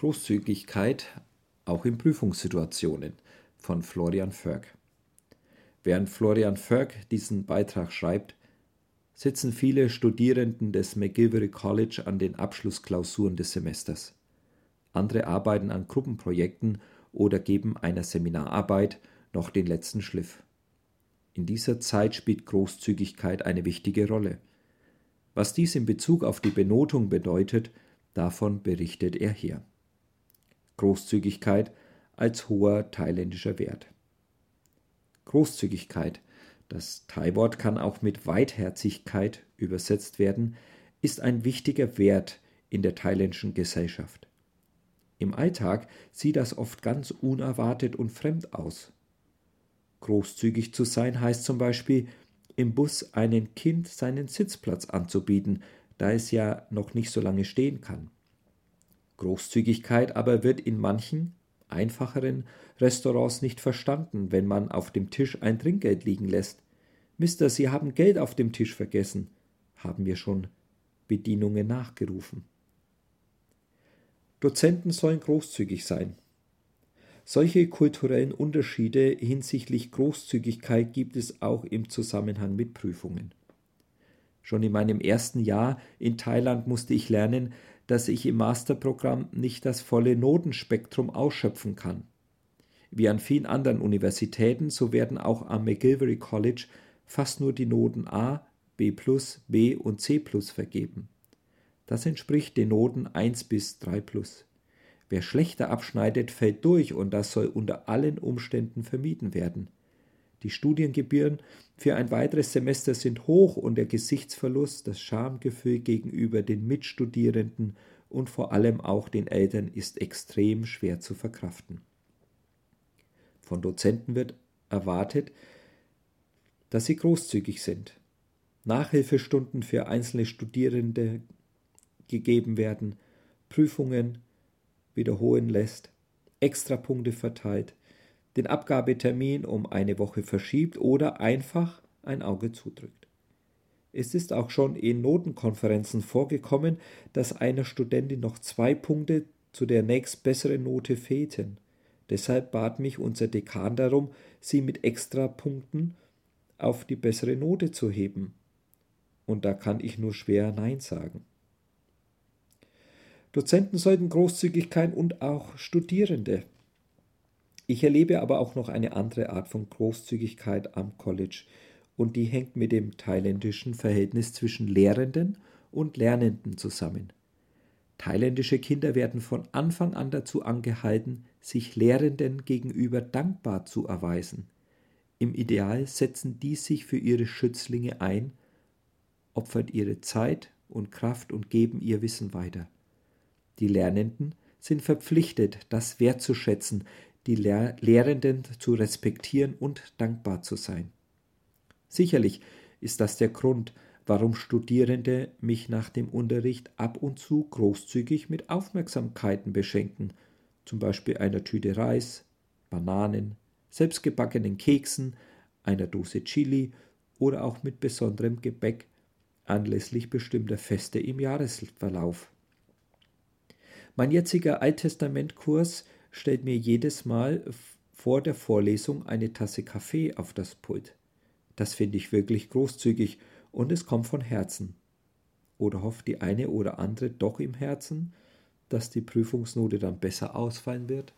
Großzügigkeit auch in Prüfungssituationen von Florian Förg. Während Florian Förg diesen Beitrag schreibt, sitzen viele Studierenden des McGilvery College an den Abschlussklausuren des Semesters. Andere arbeiten an Gruppenprojekten oder geben einer Seminararbeit noch den letzten Schliff. In dieser Zeit spielt Großzügigkeit eine wichtige Rolle. Was dies in Bezug auf die Benotung bedeutet, davon berichtet er hier. Großzügigkeit als hoher thailändischer Wert. Großzügigkeit, das Thai-Wort kann auch mit Weitherzigkeit übersetzt werden, ist ein wichtiger Wert in der thailändischen Gesellschaft. Im Alltag sieht das oft ganz unerwartet und fremd aus. Großzügig zu sein heißt zum Beispiel, im Bus einem Kind seinen Sitzplatz anzubieten, da es ja noch nicht so lange stehen kann. Großzügigkeit aber wird in manchen einfacheren Restaurants nicht verstanden, wenn man auf dem Tisch ein Trinkgeld liegen lässt. Mister, Sie haben Geld auf dem Tisch vergessen, haben wir schon Bedienungen nachgerufen. Dozenten sollen großzügig sein. Solche kulturellen Unterschiede hinsichtlich Großzügigkeit gibt es auch im Zusammenhang mit Prüfungen. Schon in meinem ersten Jahr in Thailand musste ich lernen, dass ich im Masterprogramm nicht das volle Notenspektrum ausschöpfen kann. Wie an vielen anderen Universitäten, so werden auch am McGilvery College fast nur die Noten A, B, B und C vergeben. Das entspricht den Noten 1 bis 3 Wer schlechter abschneidet, fällt durch und das soll unter allen Umständen vermieden werden. Die Studiengebühren für ein weiteres Semester sind hoch und der Gesichtsverlust, das Schamgefühl gegenüber den Mitstudierenden und vor allem auch den Eltern ist extrem schwer zu verkraften. Von Dozenten wird erwartet, dass sie großzügig sind. Nachhilfestunden für einzelne Studierende gegeben werden, Prüfungen wiederholen lässt, Extrapunkte verteilt, den Abgabetermin um eine Woche verschiebt oder einfach ein Auge zudrückt. Es ist auch schon in Notenkonferenzen vorgekommen, dass einer Studentin noch zwei Punkte zu der nächstbesseren Note fehlten. Deshalb bat mich unser Dekan darum, sie mit Extrapunkten auf die bessere Note zu heben. Und da kann ich nur schwer Nein sagen. Dozenten sollten Großzügigkeit und auch Studierende ich erlebe aber auch noch eine andere Art von Großzügigkeit am College und die hängt mit dem thailändischen Verhältnis zwischen Lehrenden und Lernenden zusammen. Thailändische Kinder werden von Anfang an dazu angehalten, sich Lehrenden gegenüber dankbar zu erweisen. Im Ideal setzen die sich für ihre Schützlinge ein, opfern ihre Zeit und Kraft und geben ihr Wissen weiter. Die Lernenden sind verpflichtet, das wertzuschätzen, die Lehr Lehrenden zu respektieren und dankbar zu sein. Sicherlich ist das der Grund, warum Studierende mich nach dem Unterricht ab und zu großzügig mit Aufmerksamkeiten beschenken, zum Beispiel einer Tüte Reis, Bananen, selbstgebackenen Keksen, einer Dose Chili oder auch mit besonderem Gebäck anlässlich bestimmter Feste im Jahresverlauf. Mein jetziger Alttestamentkurs stellt mir jedes Mal vor der Vorlesung eine Tasse Kaffee auf das Pult. Das finde ich wirklich großzügig und es kommt von Herzen. Oder hofft die eine oder andere doch im Herzen, dass die Prüfungsnote dann besser ausfallen wird?